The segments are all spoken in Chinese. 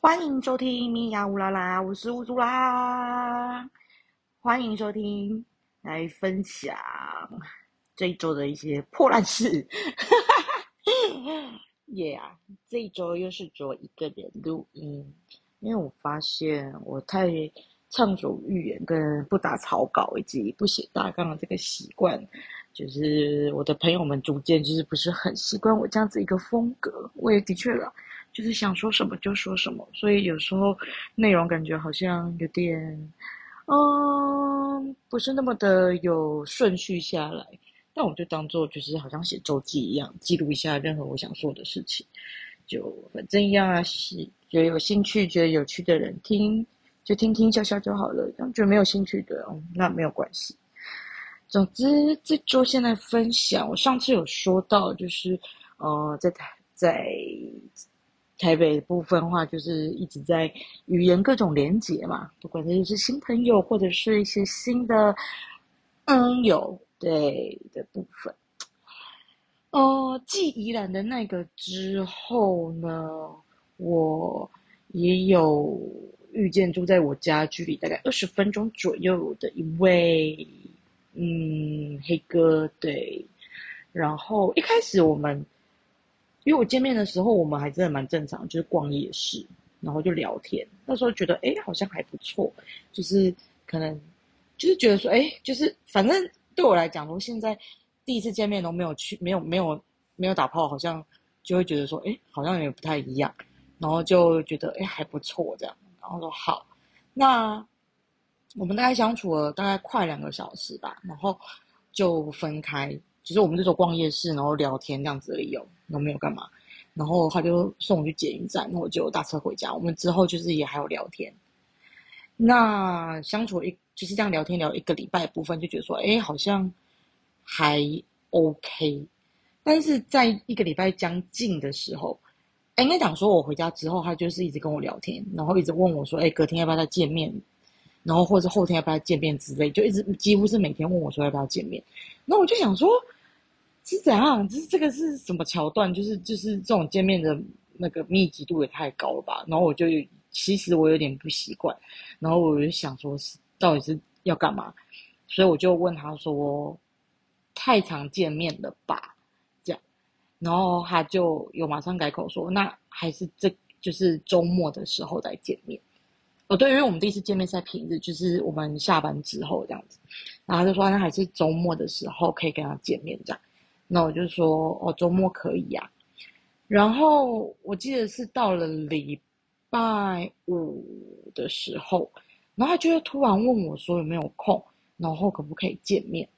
欢迎收听米娅乌拉拉，我是乌苏拉。欢迎收听，来分享这一周的一些破烂事。耶啊！这一周又是我一个人录音，因为我发现我太畅所欲言，跟不打草稿以及不写大纲的这个习惯，就是我的朋友们逐渐就是不是很习惯我这样子一个风格。我也的确了。就是想说什么就说什么，所以有时候内容感觉好像有点，嗯，不是那么的有顺序下来。但我就当做就是好像写周记一样，记录一下任何我想说的事情。就反正一样啊，是觉得有兴趣、觉得有趣的人听，就听听笑笑就好了。觉得没有兴趣的，哦，那没有关系。总之，这周现在分享，我上次有说到，就是呃，在台在。台北部分的话，就是一直在语言各种连接嘛，不管是新朋友或者是一些新的嗯友对的部分。哦，继宜兰的那个之后呢，我也有遇见住在我家距离大概二十分钟左右的一位嗯黑哥，对，然后一开始我们。因为我见面的时候，我们还真的蛮正常，就是逛夜市，然后就聊天。那时候觉得，哎，好像还不错，就是可能，就是觉得说，哎，就是反正对我来讲，我现在第一次见面都没有去，没有没有没有打炮，好像就会觉得说，哎，好像也不太一样。然后就觉得，哎，还不错这样。然后说好，那我们大概相处了大概快两个小时吧，然后就分开。其实我们那时候逛夜市，然后聊天这样子而已，都没有干嘛。然后他就送我去捷运站，然后我就搭车回家。我们之后就是也还有聊天。那相处一就是这样聊天聊一个礼拜部分，就觉得说，哎，好像还 OK。但是在一个礼拜将近的时候，哎，应该讲说我回家之后，他就是一直跟我聊天，然后一直问我说，哎，隔天要不要再见面？然后或者后天要不要见面之类，就一直几乎是每天问我说要不要见面。那我就想说。是怎样？就是这个是什么桥段？就是就是这种见面的那个密集度也太高了吧？然后我就其实我有点不习惯，然后我就想说，是到底是要干嘛？所以我就问他说：“太常见面了吧？”这样，然后他就有马上改口说：“那还是这就是周末的时候再见面。”哦，对，因为我们第一次见面是在平日，就是我们下班之后这样子，然后他就说：“那还是周末的时候可以跟他见面这样。”那我就说哦，周末可以呀。然后我记得是到了礼拜五的时候，然后他就突然问我说有没有空，然后可不可以见面。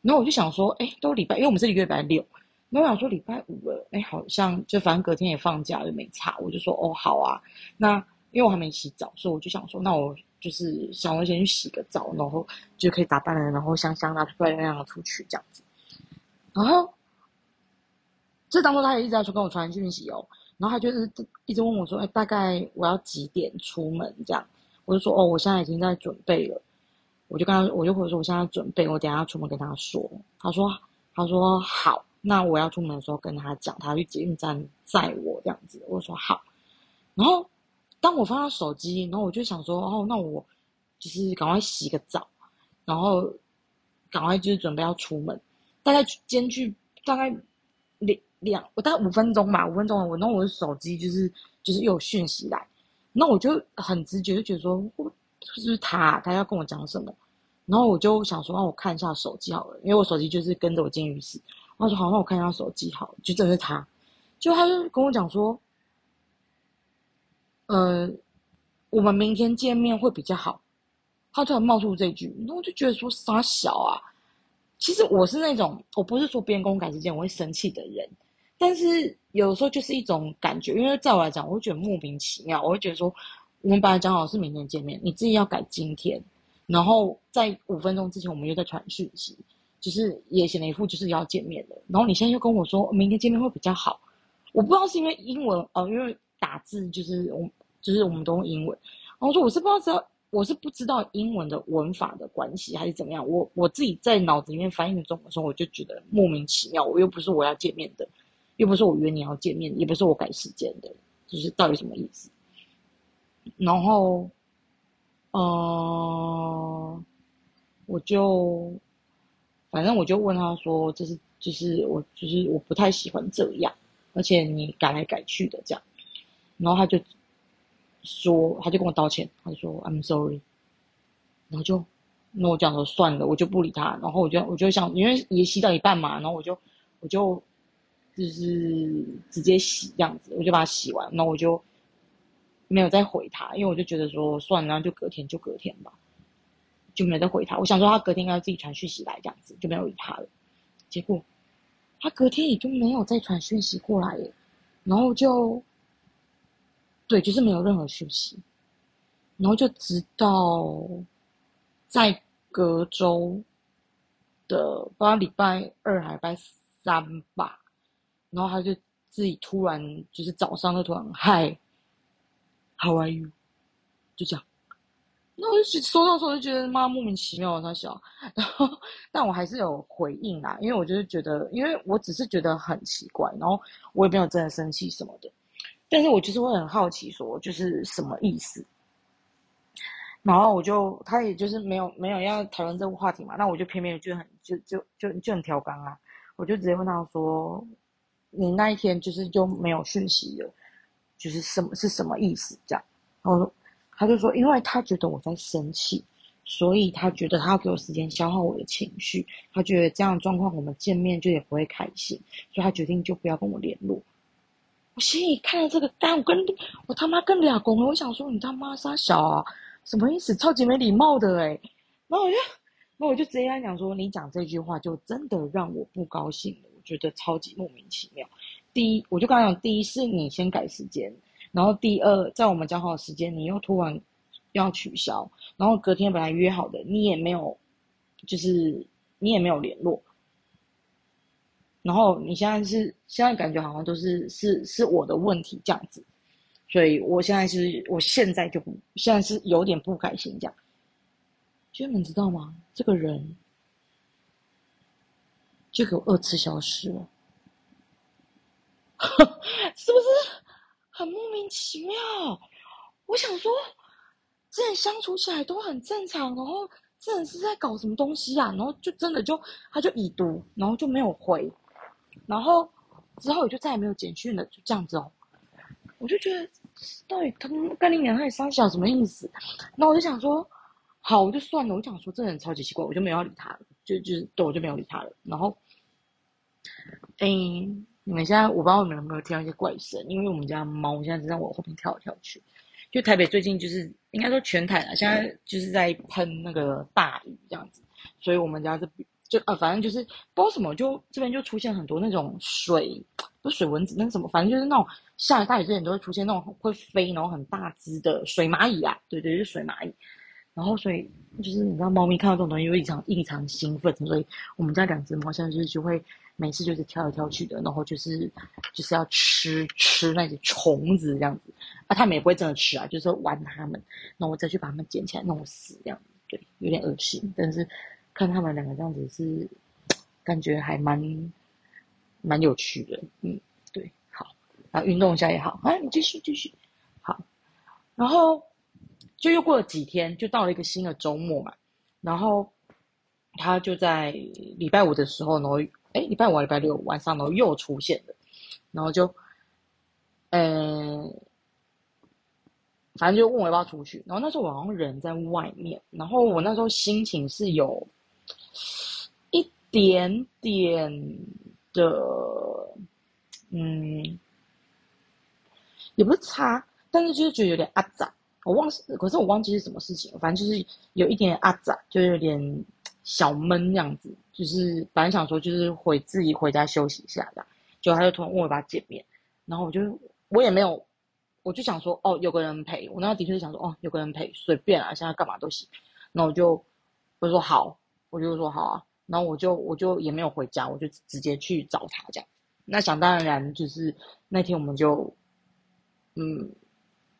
然后我就想说，哎，都礼拜，因为我们是礼拜六，然后我想说礼拜五了，哎，好像就反正隔天也放假，就没差。我就说哦，好啊。那因为我还没洗澡，所以我就想说，那我就是想我先去洗个澡，然后就可以打扮了，然后香香的漂亮亮的出去这样子。然后，这当中他也一直在说跟我传讯息哦，然后他就是一直问我说：“哎，大概我要几点出门？”这样，我就说：“哦，我现在已经在准备了。”我就跟他，我就回说我现在准备，我等下出门跟他说。他说：“他说好，那我要出门的时候跟他讲，他去捷运站载我这样子。”我说：“好。”然后当我放到手机，然后我就想说：“哦，那我就是赶快洗个澡，然后赶快就是准备要出门。”大概间距大概两两，我大概五分钟吧，五分钟。我弄我的手机，就是就是又有讯息来，那我就很直觉就觉得说，是不是他？他要跟我讲什么？然后我就想说，让我看一下手机好了，因为我手机就是跟着我进浴室。我说好，那我看一下手机好，就真的是他。就他就跟我讲说，呃，我们明天见面会比较好。他突然冒出这句，那我就觉得说傻小啊。其实我是那种，我不是说别人跟我改时间我会生气的人，但是有时候就是一种感觉，因为在我来讲，我会觉得莫名其妙，我会觉得说，我们本来讲好是明天见面，你自己要改今天，然后在五分钟之前我们又在传讯息，就是也显得一副就是要见面的，然后你现在又跟我说明天见面会比较好，我不知道是因为英文哦，因为打字就是我就是我们都用英文，然后说我是不知道。我是不知道英文的文法的关系还是怎么样，我我自己在脑子里面翻译中文的时候，我就觉得莫名其妙。我又不是我要见面的，又不是我约你要见面，也不是我改时间的，就是到底什么意思？然后，嗯，我就反正我就问他说：“这是就是我就是我不太喜欢这样，而且你改来改去的这样。”然后他就说，他就跟我道歉，他就说：“I'm sorry。”然后就那我讲说算了，我就不理他。然后我就我就想，因为也洗到一半嘛，然后我就我就就是直接洗这样子，我就把它洗完，然后我就。没有再回他，因为我就觉得说算了，就隔天就隔天吧，就没再回他。我想说他隔天应该自己传讯息来这样子，就没有理他了。结果他隔天也就没有再传讯息过来，然后就对，就是没有任何讯息，然后就直到在隔周的不知道礼拜二还礼拜三吧，然后他就自己突然就是早上就突然嗨。How are you？就这样，那我就收到时候就觉得妈莫名其妙，他笑，然后但我还是有回应啦，因为我就是觉得，因为我只是觉得很奇怪，然后我也没有真的生气什么的，但是我就是会很好奇，说就是什么意思，然后我就他也就是没有没有要讨论这个话题嘛，那我就偏偏就很就就就就很调缸啊，我就直接问他说，你那一天就是就没有讯息了。就是什么是什么意思？这样，然后他就说，因为他觉得我在生气，所以他觉得他要给我时间消耗我的情绪。他觉得这样的状况，我们见面就也不会开心，所以他决定就不要跟我联络。我心里看了这个单，我跟我他妈跟俩公了。我想说，你他妈傻小啊，什么意思？超级没礼貌的哎。然后我就，那我就直接跟他讲说，你讲这句话就真的让我不高兴了。我觉得超级莫名其妙。第一，我就刚讲，第一是你先改时间，然后第二，在我们讲好的时间，你又突然要取消，然后隔天本来约好的，你也没有，就是你也没有联络，然后你现在是现在感觉好像都是是是我的问题这样子，所以我现在是我现在就不现在是有点不开心这样，你们知道吗？这个人就给我二次消失了。是不是很莫名其妙？我想说，之前相处起来都很正常，然后这人是在搞什么东西啊？然后就真的就他就已读，然后就没有回，然后之后也就再也没有简讯了，就这样子哦。我就觉得到底他们跟你两害三小什么意思？那我就想说，好，我就算了。我想说这人超级奇怪，我就没有理他了，就就是对，我就没有理他了。然后，嗯。你们现在我不知道你们有没有听到一些怪声，因为我们家猫现在在我后面跳来跳去。就台北最近就是应该说全台了，现在就是在喷那个大雨这样子，所以我们家这就呃反正就是不知道什么，就这边就出现很多那种水不是水蚊子，那什么反正就是那种下了大雨之前都会出现那种会飞然后很大只的水蚂蚁啊，对对，是水蚂蚁。然后所以就是你知道猫咪看到这种东西会异常异常兴奋，所以我们家两只猫现在就是就会。每次就是跳来跳去的，然后就是就是要吃吃那些虫子这样子，啊，它们也不会真的吃啊，就是玩它们，然后我再去把它们捡起来弄死这样子，对，有点恶心，但是看他们两个这样子是 感觉还蛮蛮有趣的，嗯，对，好，然后运动一下也好，啊，你继续继续，好，然后就又过了几天，就到了一个新的周末嘛，然后他就在礼拜五的时候，然后。哎，礼拜五、礼拜六晚上，然后又出现了，然后就，呃，反正就问我要不要出去。然后那时候我好像人在外面，然后我那时候心情是有一点点的，嗯，也不是差，但是就是觉得有点阿杂。我忘是，可是我忘记是什么事情，反正就是有一点阿杂，就有点。小闷那样子，就是本来想说就是回自己回家休息一下的，结果他就突然问我把见面，然后我就我也没有，我就想说哦有个人陪我，那的确是想说哦有个人陪随便啊，现在干嘛都行，那我就我说好，我就说好啊，然后我就我就也没有回家，我就直接去找他这样，那想当然就是那天我们就嗯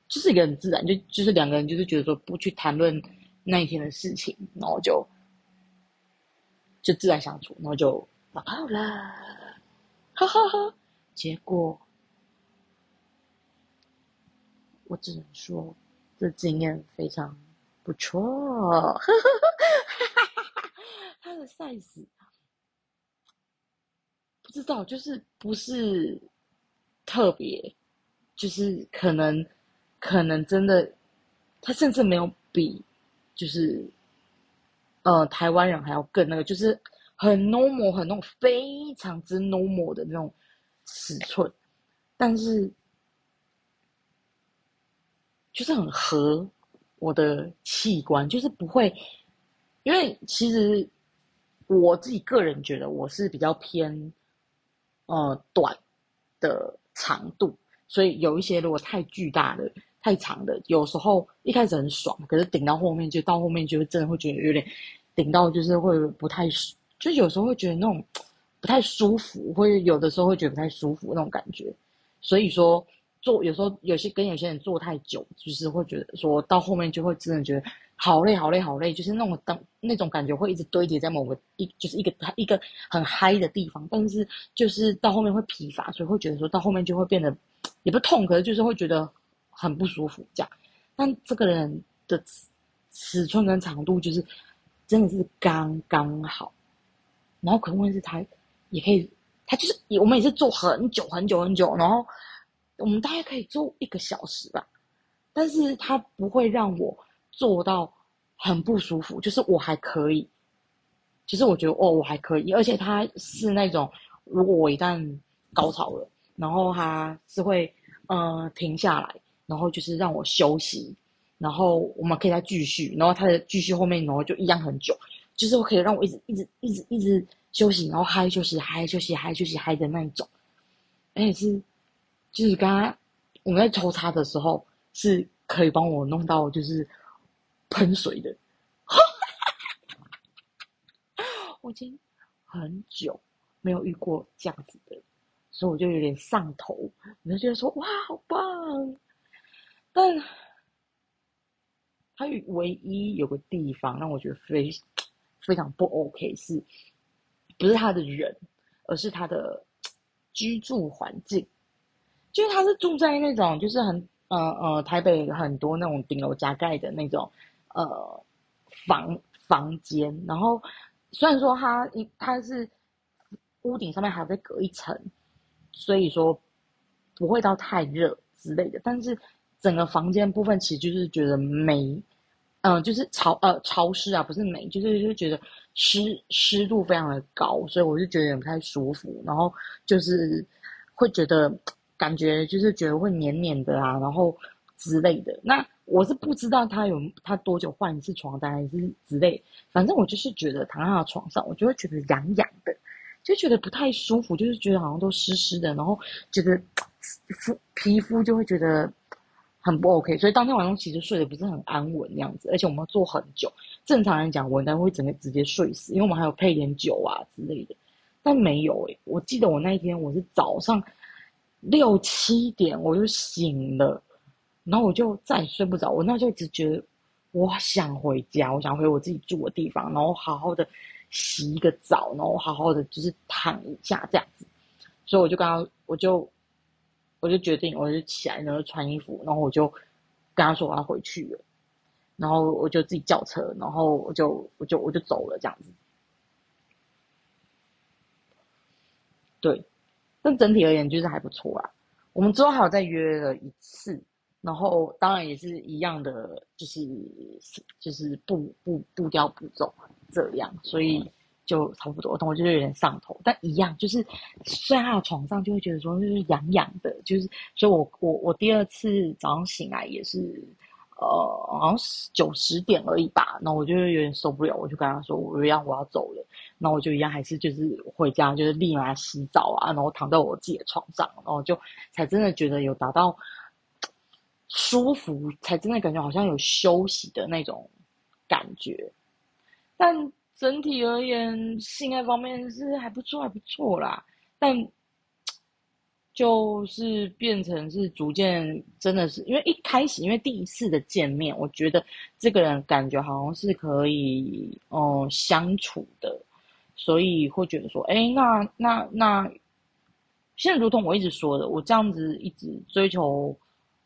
就是一个很自然，就就是两个人就是觉得说不去谈论那一天的事情，然后就。就自然相处，然后就打炮了，哈哈哈！结果我只能说，这经验非常不错。的 size 不知道，就是不是特别，就是可能可能真的，他甚至没有比就是呃台湾人还要更那个，就是很 normal 很那种非常之 normal 的那种尺寸，但是。就是很合我的器官，就是不会，因为其实我自己个人觉得我是比较偏呃短的长度，所以有一些如果太巨大的、太长的，有时候一开始很爽，可是顶到后面就到后面就真的会觉得有点顶到，就是会不太，就有时候会觉得那种不太舒服，会有的时候会觉得不太舒服那种感觉，所以说。做有时候有些跟有些人做太久，就是会觉得说到后面就会真的觉得好累好累好累，就是那种当那种感觉会一直堆叠在某个一就是一个一个很嗨的地方，但是就是到后面会疲乏，所以会觉得说到后面就会变得也不痛，可是就是会觉得很不舒服这样。但这个人的尺寸跟长度就是真的是刚刚好，然后可能是他也可以，他就是我们也是做很久很久很久，然后。我们大概可以做一个小时吧，但是他不会让我做到很不舒服，就是我还可以，其实我觉得哦我还可以，而且他是那种如果我一旦高潮了，然后他是会呃停下来，然后就是让我休息，然后我们可以再继续，然后他的继续后面然后就一样很久，就是可以让我一直一直一直一直休息，然后嗨休息嗨休息嗨休息嗨的那一种，而且是。就是刚刚我们在抽插的时候，是可以帮我弄到就是喷水的。我已经很久没有遇过这样子的，所以我就有点上头，我就觉得说哇，好棒！但他唯一有个地方让我觉得非非常不 OK，是不是他的人，而是他的居住环境。就是他是住在那种，就是很呃呃台北很多那种顶楼加盖的那种呃房房间，然后虽然说它一他是屋顶上面还要再隔一层，所以说不会到太热之类的，但是整个房间部分其实就是觉得霉，嗯，就是潮呃潮湿啊，不是霉，就是就觉得湿湿度非常的高，所以我就觉得有点不太舒服，然后就是会觉得。感觉就是觉得会黏黏的啊，然后之类的。那我是不知道他有他多久换一次床单，还是之类。反正我就是觉得躺在他的床上，我就会觉得痒痒的，就觉得不太舒服，就是觉得好像都湿湿的，然后觉得 肤皮肤就会觉得很不 OK。所以当天晚上其实睡得不是很安稳那样子，而且我们要坐很久。正常来讲，我应该会整个直接睡死，因为我们还有配点酒啊之类的。但没有诶，我记得我那一天我是早上。六七点我就醒了，然后我就再也睡不着。我那就一直觉得我想回家，我想回我自己住的地方，然后好好的洗一个澡，然后好好的就是躺一下这样子。所以我就刚刚我就我就决定，我就起来然后穿衣服，然后我就跟他说我要回去了，然后我就自己叫车，然后我就我就我就走了这样子。对。但整体而言就是还不错啦。我们之后还有再约了一次，然后当然也是一样的，就是就是步步步调步骤这样，所以就差不多。但我就有点上头，但一样就是睡在床上就会觉得说就是痒痒的，就是所以我我我第二次早上醒来也是。呃，好像九十点而已吧。那我就有点受不了，我就跟他说：“我一样我要走了。”那我就一样还是就是回家，就是立马洗澡啊，然后躺在我自己的床上，然后就才真的觉得有达到舒服，才真的感觉好像有休息的那种感觉。但整体而言，性爱方面是还不错，还不错啦。但就是变成是逐渐，真的是因为一开始，因为第一次的见面，我觉得这个人感觉好像是可以，哦，相处的，所以会觉得说，哎，那那那，现在如同我一直说的，我这样子一直追求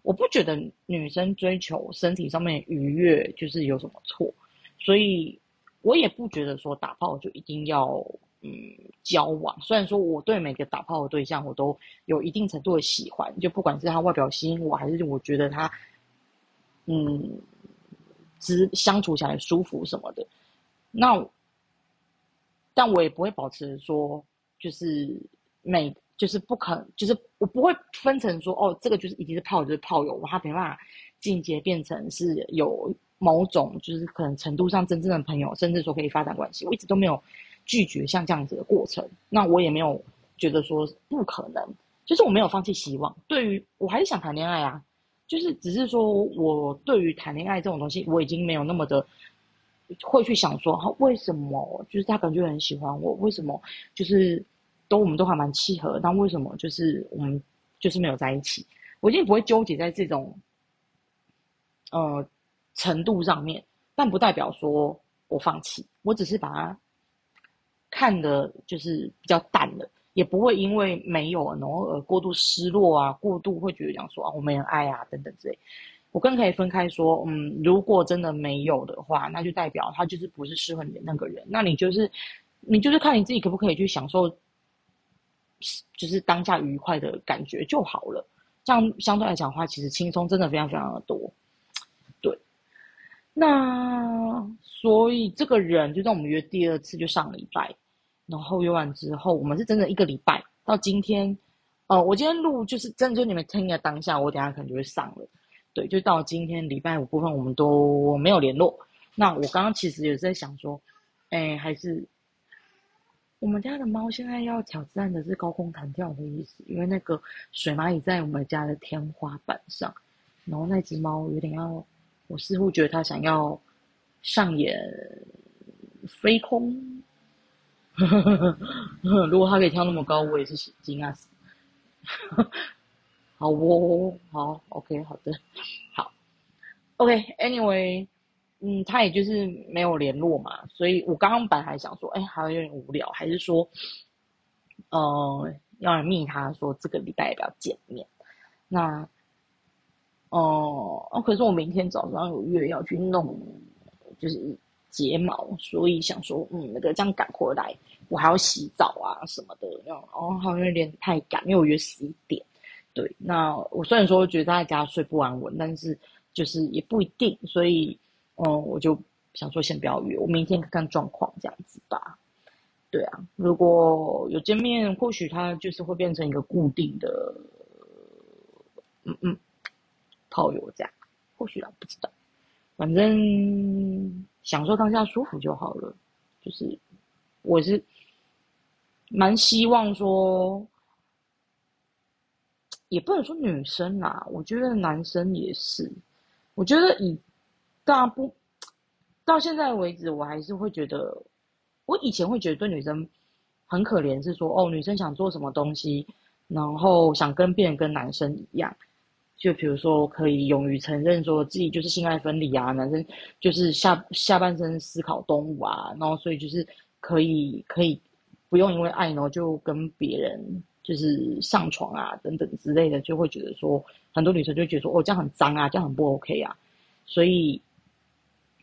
我不觉得女生追求身体上面愉悦就是有什么错，所以我也不觉得说打炮就一定要嗯交往。虽然说我对每个打炮的对象我都有一定程度的喜欢，就不管是他外表吸引我，还是我觉得他嗯只相处起来舒服什么的，那但我也不会保持说就是每。就是不可，就是我不会分成说，哦，这个就是一定是炮友，就是炮友，我他没办法进阶变成是有某种，就是可能程度上真正的朋友，甚至说可以发展关系。我一直都没有拒绝像这样子的过程，那我也没有觉得说不可能，就是我没有放弃希望。对于我还是想谈恋爱啊，就是只是说我对于谈恋爱这种东西，我已经没有那么的会去想说，为什么就是他感觉很喜欢我，为什么就是。都我们都还蛮契合，但为什么就是我们就是没有在一起？我已经不会纠结在这种呃程度上面，但不代表说我放弃，我只是把它看的就是比较淡了，也不会因为没有然后而过度失落啊，过度会觉得讲说啊我没人爱啊等等之类。我更可以分开说，嗯，如果真的没有的话，那就代表他就是不是适合你的那个人，那你就是你就是看你自己可不可以去享受。就是当下愉快的感觉就好了，这样相对来讲的话，其实轻松真的非常非常的多。对，那所以这个人就在我们约第二次，就上礼拜，然后约完之后，我们是真的一个礼拜到今天，呃，我今天录就是真的就你们听的当下，我等下可能就会上了。对，就到今天礼拜五部分，我们都没有联络。那我刚刚其实也是在想说，哎，还是。我们家的猫现在要挑战的是高空弹跳的意思，因为那个水蚂蚁在我们家的天花板上，然后那只猫有点要，我似乎觉得它想要上演飞空。如果它可以跳那么高，我也是惊讶死。好哦，好，OK，好的，好，OK，Anyway。嗯，他也就是没有联络嘛，所以我刚刚本来想说，哎，好像有点无聊，还是说，呃，要来密他说这个礼拜要不要见面？那，哦，可是我明天早上有约要去弄，就是睫毛，所以想说，嗯，那个这样赶回来，我还要洗澡啊什么的，然后好像有点太赶，因为我约十一点。对，那我虽然说觉得在家睡不安稳，但是就是也不一定，所以。嗯，我就想说先不要约，我明天看看状况这样子吧。对啊，如果有见面，或许他就是会变成一个固定的，嗯嗯，炮友这样，或许啊，不知道，反正享受当下舒服就好了。就是我是蛮希望说，也不能说女生啦，我觉得男生也是，我觉得以。当然不，到现在为止，我还是会觉得，我以前会觉得对女生很可怜，是说哦，女生想做什么东西，然后想跟别人跟男生一样，就比如说可以勇于承认说自己就是性爱分离啊，男生就是下下半身思考动物啊，然后所以就是可以可以不用因为爱然后就跟别人就是上床啊等等之类的，就会觉得说很多女生就觉得说哦这样很脏啊，这样很不 OK 啊，所以。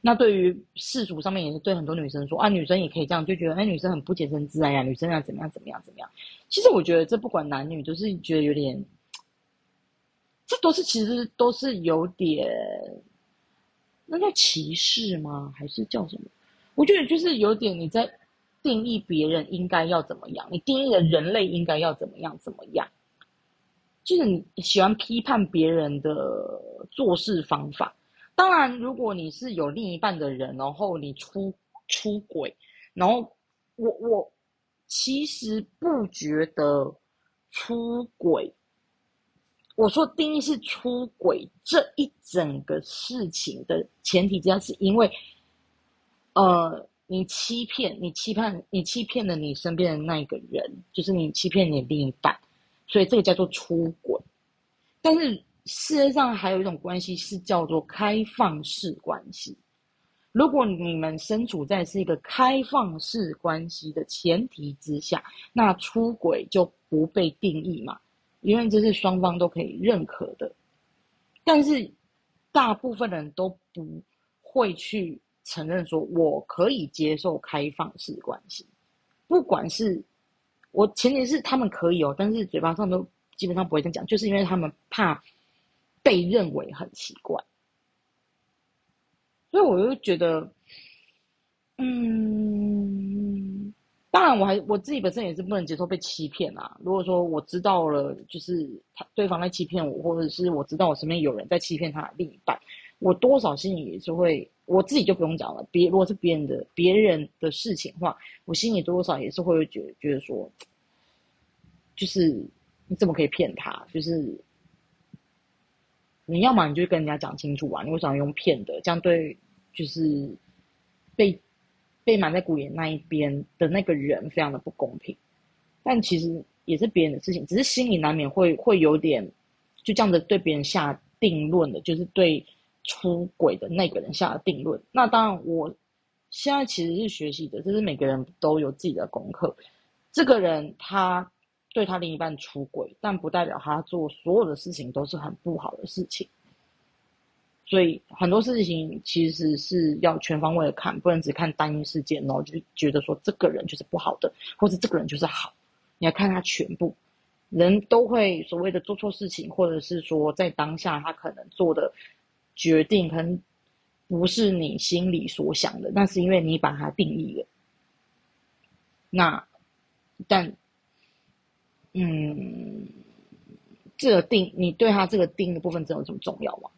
那对于世俗上面也是对很多女生说啊，女生也可以这样，就觉得哎，女生很不洁身自爱呀，女生要怎么样怎么样怎么样。其实我觉得这不管男女都是觉得有点，这都是其实都是有点，那叫歧视吗？还是叫什么？我觉得就是有点你在定义别人应该要怎么样，你定义的人类应该要怎么样怎么样，就是你喜欢批判别人的做事方法。当然，如果你是有另一半的人，然后你出出轨，然后我我其实不觉得出轨。我说定义是出轨这一整个事情的前提之下，是因为，呃，你欺骗，你欺骗，你欺骗了你身边的那一个人，就是你欺骗你另一半，所以这个叫做出轨。但是。世界上还有一种关系是叫做开放式关系。如果你们身处在是一个开放式关系的前提之下，那出轨就不被定义嘛，因为这是双方都可以认可的。但是大部分人都不会去承认说我可以接受开放式关系，不管是我前提是他们可以哦，但是嘴巴上都基本上不会这样讲，就是因为他们怕被认为很奇怪，所以我就觉得，嗯。当然，我还我自己本身也是不能接受被欺骗啊。如果说我知道了，就是他对方在欺骗我，或者是我知道我身边有人在欺骗他另一半，我多少心里也是会，我自己就不用讲了。别如果是别人的别人的事情的话，我心里多少也是会觉觉得说，就是你怎么可以骗他？就是你要么你就跟人家讲清楚啊，你为什么用骗的？这样对就是被。被埋在鼓眼那一边的那个人非常的不公平，但其实也是别人的事情，只是心里难免会会有点就这样子对别人下定论的，就是对出轨的那个人下定论。那当然，我现在其实是学习的，就是每个人都有自己的功课。这个人他对他另一半出轨，但不代表他做所有的事情都是很不好的事情。所以很多事情其实是要全方位的看，不能只看单一事件，然后就觉得说这个人就是不好的，或者这个人就是好。你要看他全部，人都会所谓的做错事情，或者是说在当下他可能做的决定，可能不是你心里所想的，那是因为你把它定义了。那但嗯，这个定你对他这个定的部分，真有这么重要吗？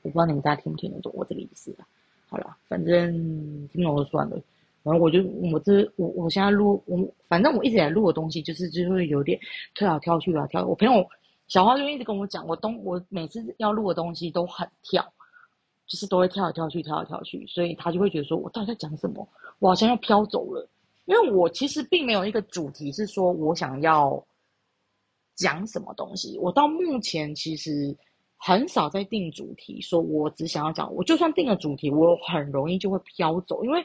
我不知道你们大家听不听得懂我这个意思啊？好了，反正听懂就算了。然后我就我这我我现在录我反正我一直在录的东西，就是就会有点跳来跳去啊跳。我朋友小花就一直跟我讲，我东我每次要录的东西都很跳，就是都会跳来跳去跳来跳去，所以他就会觉得说我到底在讲什么？我好像要飘走了。因为我其实并没有一个主题是说我想要讲什么东西。我到目前其实。很少在定主题，说我只想要讲，我就算定了主题，我很容易就会飘走，因为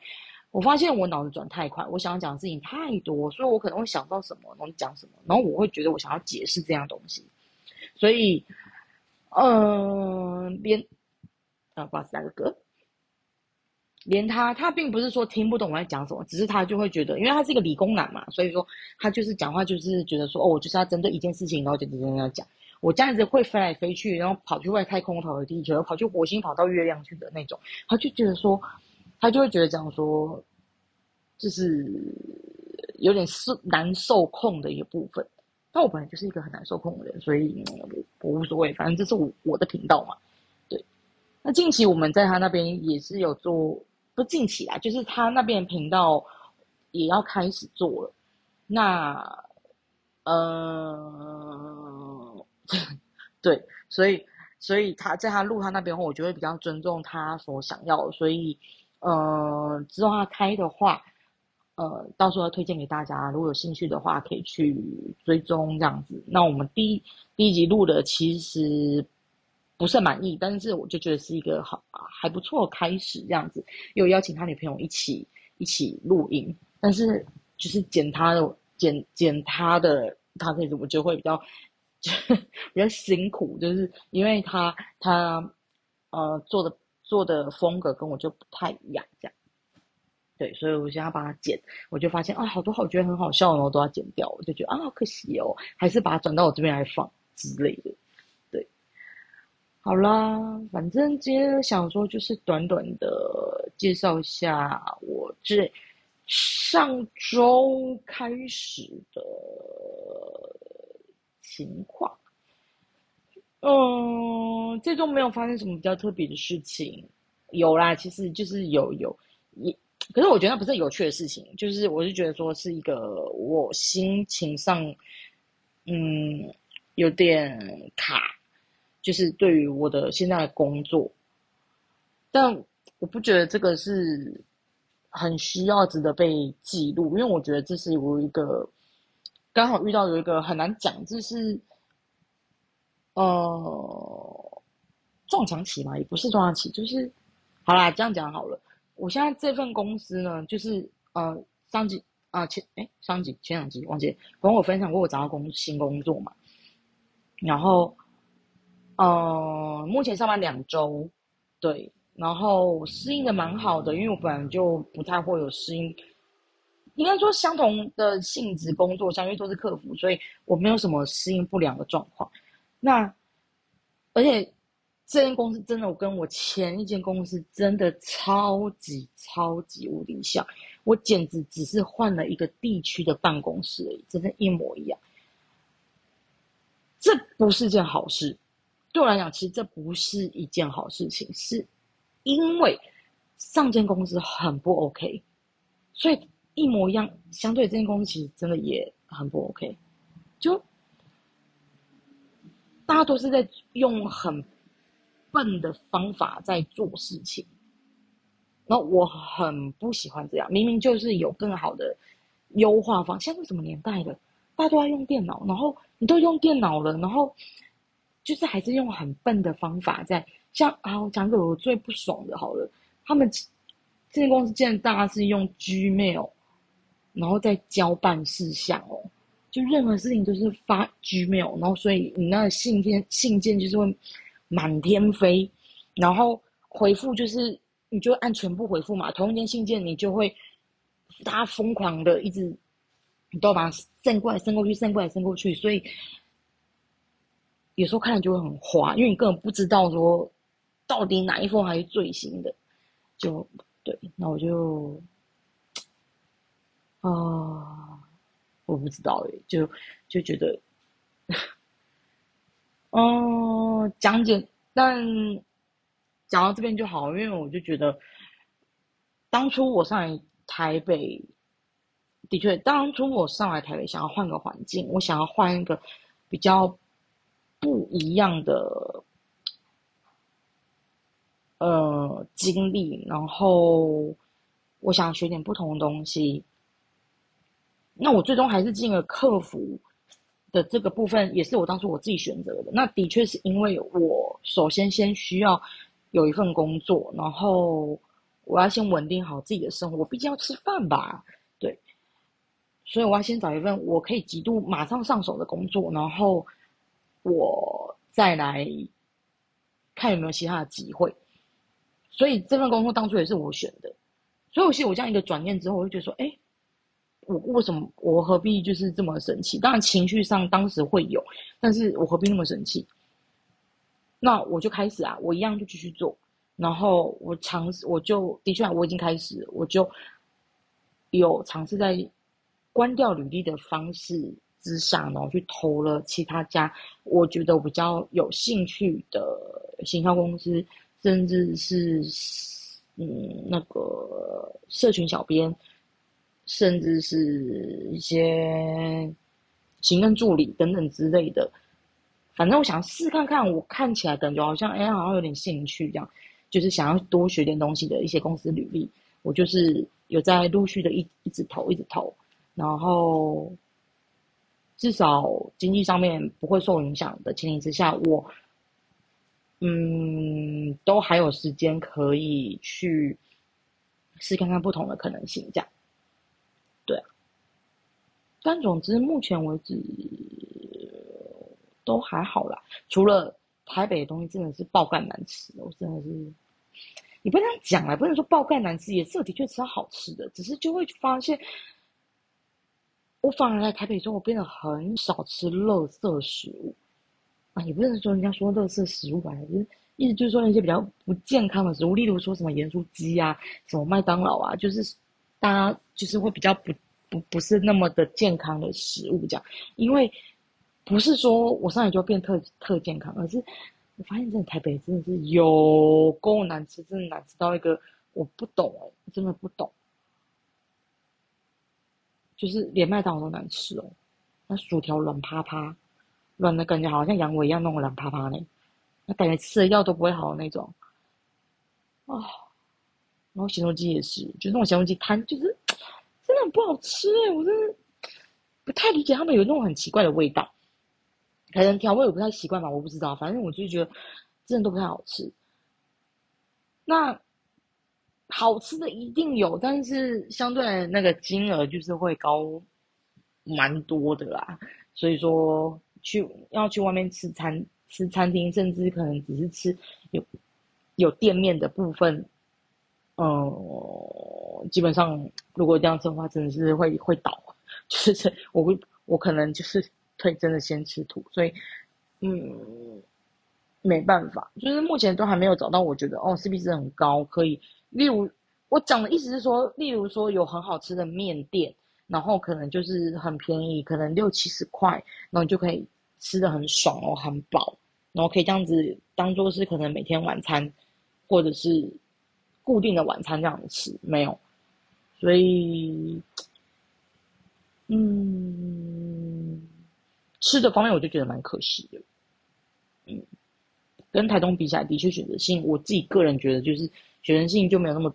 我发现我脑子转太快，我想要讲的事情太多，所以我可能会想到什么，然后讲什么，然后我会觉得我想要解释这样东西，所以，嗯，连啊，不好意思，打个嗝，连他，他并不是说听不懂我在讲什么，只是他就会觉得，因为他是一个理工男嘛，所以说他就是讲话就是觉得说，哦，我就是要针对一件事情，然后就直接要讲。我这样子会飞来飞去，然后跑去外太空，跑回地球，跑去火星，跑到月亮去的那种。他就觉得说，他就会觉得这样说，就是有点是难受控的一个部分。但我本来就是一个很难受控的人，所以我无所谓，反正这是我我的频道嘛。对。那近期我们在他那边也是有做，不近期啦，就是他那边频道也要开始做了。那，呃。对，所以，所以他在他录他那边后，我就会比较尊重他所想要。所以，呃，之后他开的话，呃，到时候推荐给大家，如果有兴趣的话，可以去追踪这样子。那我们第一第一集录的其实不是很满意，但是我就觉得是一个好还不错开始这样子。又邀请他女朋友一起一起录音，但是就是剪他的剪剪他的，他可以我就会比较。就 比较辛苦，就是因为他他呃做的做的风格跟我就不太一样，这样，对，所以我现在把它剪，我就发现啊，好多好觉得很好笑，然后都要剪掉，我就觉得啊，好可惜哦，还是把它转到我这边来放之类的，好啦，反正今天想说就是短短的介绍一下我这上周开始的。情况，嗯，这周没有发生什么比较特别的事情，有啦，其实就是有有也，可是我觉得那不是有趣的事情，就是我是觉得说是一个我心情上，嗯，有点卡，就是对于我的现在的工作，但我不觉得这个是很需要值得被记录，因为我觉得这是我一个。刚好遇到有一个很难讲，就是呃撞墙期嘛，也不是撞墙期，就是好啦，这样讲好了。我现在这份公司呢，就是呃上集啊前哎上集前两集忘记，跟我分享过我找到工新工作嘛，然后嗯，目前上班两周，对，然后适应的蛮好的，因为我本来就不太会有适应，应该说相同的性质工作，相因为都是客服，所以我没有什么适应不良的状况。那而且这间公司真的，我跟我前一间公司真的超级超级无敌像，我简直只是换了一个地区的办公室而已，真的，一模一样。这不是件好事。对我来讲，其实这不是一件好事情，是因为上间公司很不 OK，所以一模一样。相对这间公司其实真的也很不 OK，就大家都是在用很笨的方法在做事情，那我很不喜欢这样。明明就是有更好的优化方，现在什么年代了，大家都在用电脑，然后你都用电脑了，然后。就是还是用很笨的方法在像啊，我讲个我最不爽的，好了，他们这间公司竟然大家是用 Gmail，然后再交办事项哦，就任何事情都是发 Gmail，然后所以你那个信件信件就是会满天飞，然后回复就是你就按全部回复嘛，同一件信件你就会大家疯狂的一直，你都要把它 send 过来 send 过去送过来送过去，所以。有时候看了就会很花，因为你根本不知道说到底哪一封还是最新的，就对，那我就啊，我不知道哎，就就觉得，哦，讲解，但讲到这边就好，因为我就觉得，当初我上来台北，的确，当初我上来台北想要换个环境，我想要换一个比较。不一样的呃经历，然后我想学点不同的东西。那我最终还是进了客服的这个部分，也是我当初我自己选择的。那的确是因为我首先先需要有一份工作，然后我要先稳定好自己的生活，毕竟要吃饭吧，对。所以我要先找一份我可以极度马上上手的工作，然后。我再来看有没有其他的机会，所以这份工作当初也是我选的。所以，我其实我这样一个转念之后，我就觉得说，哎，我为什么我何必就是这么生气？当然情绪上当时会有，但是我何必那么生气？那我就开始啊，我一样就继续做，然后我尝试，我就的确我已经开始，我就有尝试在关掉履历的方式。之下，然后去投了其他家，我觉得我比较有兴趣的行销公司，甚至是嗯那个社群小编，甚至是一些行政助理等等之类的。反正我想试看看，我看起来感觉好像哎，好像有点兴趣这样，就是想要多学点东西的一些公司履历，我就是有在陆续的一一直投，一直投，然后。至少经济上面不会受影响的前提之下，我嗯都还有时间可以去试看看不同的可能性，这样对。但总之目前为止都还好啦，除了台北的东西真的是爆干难吃，我真的是你不能讲啊，不能说爆干难吃，也是的确吃到好吃的，只是就会发现。我反而来台北之后，我变得很少吃垃圾食物啊，也不是说人家说垃圾食物吧，就是意思就是说那些比较不健康的食物，例如说什么盐酥鸡啊，什么麦当劳啊，就是大家就是会比较不不不是那么的健康的食物这样。因为不是说我上来就要变特特健康，而是我发现真的台北真的是有够难吃，真的难吃到一个我不懂哎，真的不懂。就是连麦当劳都难吃哦，那薯条软趴趴，软的感觉好像羊尾一样，弄个软趴趴呢，那感觉吃了药都不会好的那种，啊，然后咸酥鸡也是，就那种咸酥鸡摊，就是真的很不好吃哎，我真的不太理解他们有那种很奇怪的味道，可能调味我不太习惯吧，我不知道，反正我就觉得真的都不太好吃，那。好吃的一定有，但是相对那个金额就是会高蛮多的啦。所以说去要去外面吃餐吃餐厅，甚至可能只是吃有有店面的部分，嗯，基本上如果这样子的话，真的是会会倒，就是我会我可能就是会真的先吃土，所以嗯，没办法，就是目前都还没有找到我觉得哦 CP 值很高，可以，例如我讲的意思是说，例如说有很好吃的面店。然后可能就是很便宜，可能六七十块，然后你就可以吃的很爽哦，很饱，然后可以这样子当做是可能每天晚餐，或者是固定的晚餐这样子吃，没有，所以，嗯，吃的方面我就觉得蛮可惜的，跟台东比起来，的确选择性，我自己个人觉得就是选择性就没有那么。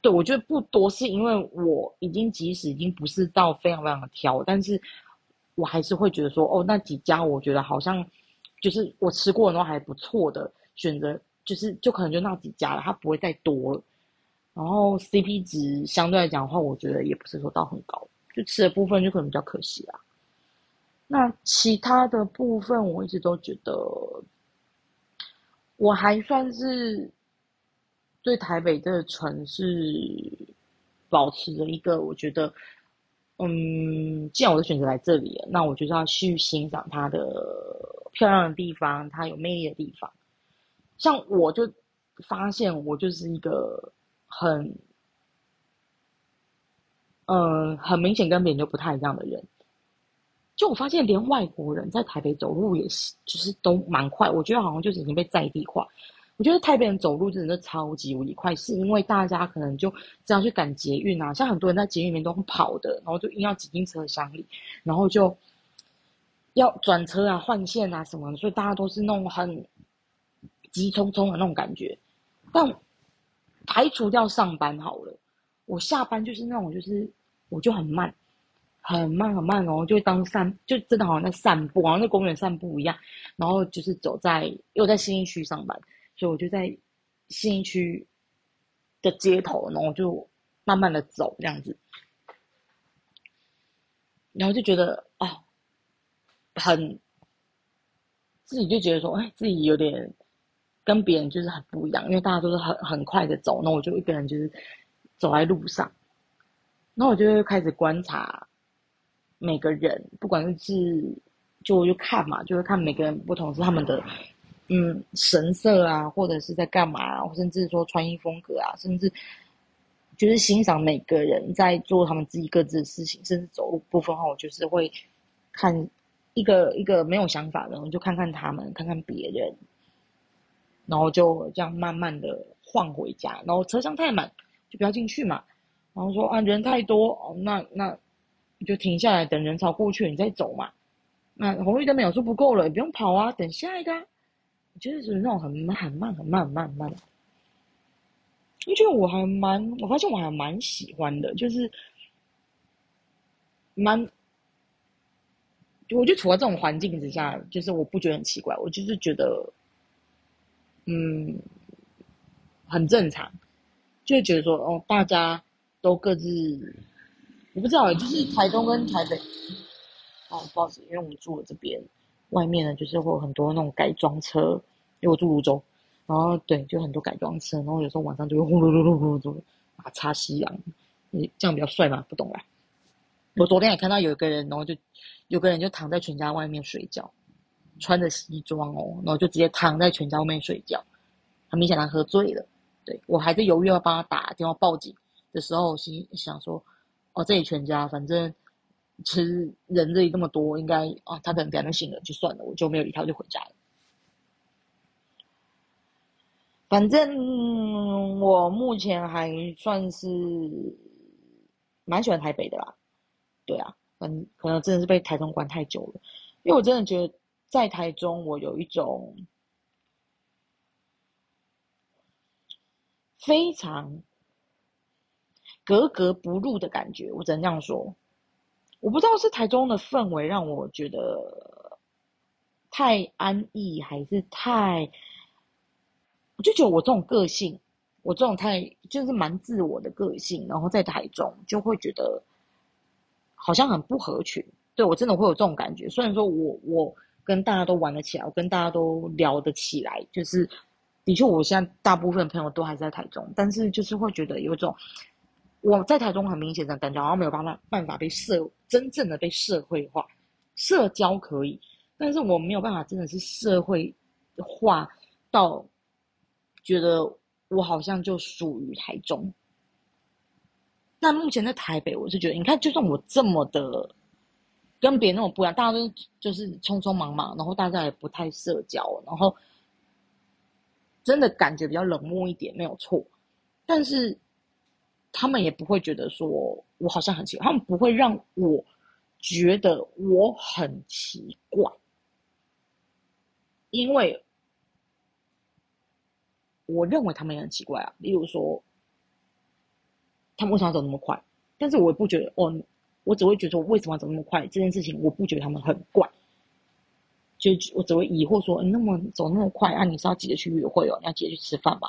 对，我觉得不多，是因为我已经即使已经不是到非常非常的挑，但是我还是会觉得说，哦，那几家我觉得好像就是我吃过的都还不错的选择，就是就可能就那几家了，它不会再多了。然后 CP 值相对来讲的话，我觉得也不是说到很高，就吃的部分就可能比较可惜啦。那其他的部分，我一直都觉得我还算是。对台北这个城市，保持着一个我觉得，嗯，既然我的选择来这里了，那我就是要去欣赏它的漂亮的地方，它有魅力的地方。像我就发现，我就是一个很，嗯，很明显跟别人就不太一样的人。就我发现，连外国人在台北走路也是，就是都蛮快。我觉得好像就是已经被在地化。我觉得台北人走路真的超级无敌快，是因为大家可能就这样去赶捷运啊，像很多人在捷运里面都跑的，然后就硬要挤进车厢里，然后就要转车啊、换线啊什么的，所以大家都是那种很急匆匆的那种感觉。但排除掉上班好了，我下班就是那种，就是我就很慢，很慢很慢哦，就当散，就真的好像在散步，好像在公园散步一样，然后就是走在又在新一区上班。所以我就在新一区的街头，然后就慢慢的走这样子，然后就觉得哦，很自己就觉得说，哎，自己有点跟别人就是很不一样，因为大家都是很很快的走，那我就一个人就是走在路上，那我就开始观察每个人，不管是就就看嘛，就是看每个人不同是他们的。嗯，神色啊，或者是在干嘛，甚至说穿衣风格啊，甚至就是欣赏每个人在做他们自己各自的事情，甚至走路部分的话，我就是会看一个一个没有想法的，我就看看他们，看看别人，然后就这样慢慢的晃回家，然后车厢太满就不要进去嘛，然后说啊人太多哦，那那你就停下来等人潮过去你再走嘛，那红绿灯秒数不够了，你不用跑啊，等下一个。就是那种很很慢、很慢、很慢、很慢。我觉得我还蛮，我发现我还蛮喜欢的，就是蛮，我就处在这种环境之下，就是我不觉得很奇怪，我就是觉得，嗯，很正常，就觉得说，哦，大家都各自，我不知道，就是台东跟台北，哦，不好意思，因为我们住的这边。外面呢，就是会有很多那种改装车，因为我住泸州，然后对，就很多改装车，然后有时候晚上就会呼噜噜噜噜噜啊，擦夕阳，你这样比较帅嘛？不懂啦。我昨天也看到有一个人，然后就有个人就躺在全家外面睡觉，穿着西装哦，然后就直接躺在全家外面睡觉，很明显他喝醉了。对我还在犹豫要帮他打电话报警的时候，心想说，哦，这里全家，反正。其实人这里这么多，应该啊，他可能可能醒了，就算了，我就没有理他，就回家了。反正我目前还算是蛮喜欢台北的啦，对啊，嗯，可能真的是被台中关太久了，因为我真的觉得在台中，我有一种非常格格不入的感觉，我只能这样说。我不知道是台中的氛围让我觉得太安逸，还是太……我就觉得我这种个性，我这种太就是蛮自我的个性，然后在台中就会觉得好像很不合群。对我真的会有这种感觉。虽然说我我跟大家都玩得起来，我跟大家都聊得起来。就是的确，我现在大部分朋友都还在台中，但是就是会觉得有一种我在台中很明显的感觉，好像没有办法办法被社真正的被社会化，社交可以，但是我没有办法真的是社会化到觉得我好像就属于台中。但目前在台北，我是觉得，你看，就算我这么的跟别人那种不一样，大家都就是匆匆忙忙，然后大家也不太社交，然后真的感觉比较冷漠一点，没有错。但是他们也不会觉得说我好像很奇怪，他们不会让我觉得我很奇怪，因为我认为他们也很奇怪啊。例如说。他们为什么要走那么快？但是我也不觉得哦，我只会觉得我为什么走那么快这件事情，我不觉得他们很怪。就我只会疑惑说，那么走那么快啊？你是要急着去约会哦？你要急着去吃饭吗？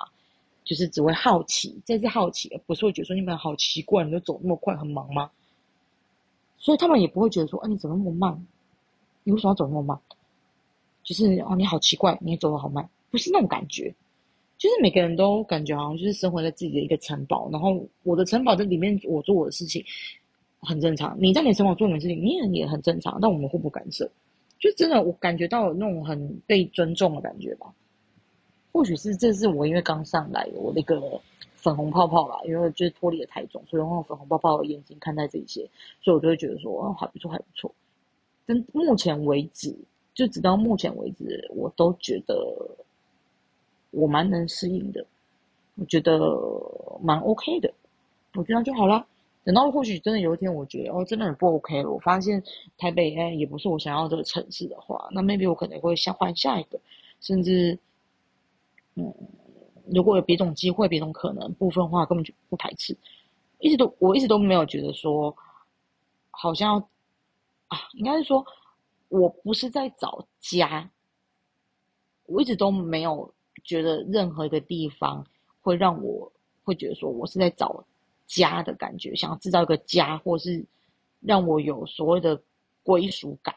就是只会好奇，这是好奇，不是会觉得说你们好奇怪，你就走那么快，很忙吗？所以他们也不会觉得说，啊，你怎么那么慢？你为什么要走那么慢？就是哦，你好奇怪，你也走得好慢，不是那种感觉。就是每个人都感觉好像就是生活在自己的一个城堡，然后我的城堡在里面，我做我的事情很正常。你在你城堡做你的事情，你也也很正常。但我们互不干涉，就真的我感觉到那种很被尊重的感觉吧。或许是这是我因为刚上来，我那个粉红泡泡啦，因为就是脱离的太重，所以用粉红泡泡的眼睛看待这一些，所以我就会觉得说，哦，还不错，还不错。但目前为止，就直到目前为止，我都觉得。我蛮能适应的，我觉得蛮 OK 的，我觉得就好了。等到或许真的有一天，我觉得哦，真的很不 OK 了，我发现台北哎也不是我想要的城市的话，那 maybe 我可能会想换下一个，甚至嗯，如果有别种机会、别种可能，部分话根本就不排斥。一直都我一直都没有觉得说，好像啊，应该是说我不是在找家，我一直都没有。觉得任何一个地方会让我会觉得说我是在找家的感觉，想要制造一个家，或是让我有所谓的归属感。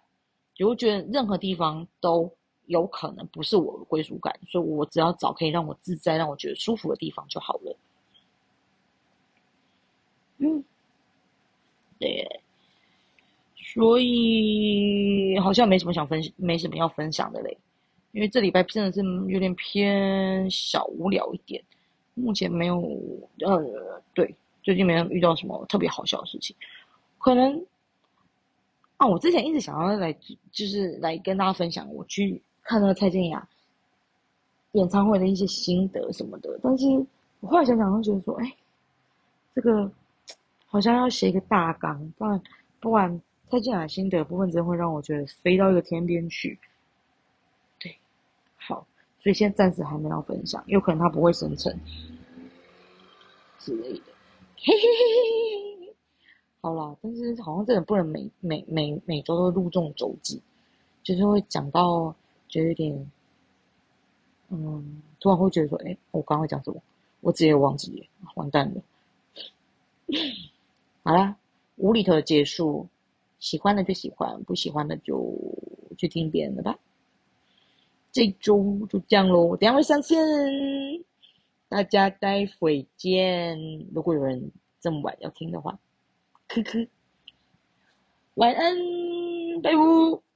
就会觉得任何地方都有可能不是我的归属感，所以我只要找可以让我自在、让我觉得舒服的地方就好了。嗯，对，所以好像没什么想分，没什么要分享的嘞。因为这礼拜真的是有点偏小无聊一点，目前没有呃，对，最近没有遇到什么特别好笑的事情，可能啊，我之前一直想要来，就是来跟大家分享我去看到蔡健雅演唱会的一些心得什么的，但是我后来想想，就觉得说，哎，这个好像要写一个大纲，不然不然蔡健雅心得部分真的会让我觉得飞到一个天边去。对好，所以现在暂时还没有分享，有可能它不会生成之类的。嘿嘿嘿嘿嘿，好啦，但是好像真的不能每每每每周都录这种周记，就是会讲到就有点，嗯，突然会觉得说，哎，我刚刚讲什么？我直接忘记，完蛋了。好啦，无厘头结束，喜欢的就喜欢，不喜欢的就去听别人的吧。这周就这样喽，等下会上线，大家待会见。如果有人这么晚要听的话，科科，晚安，拜拜。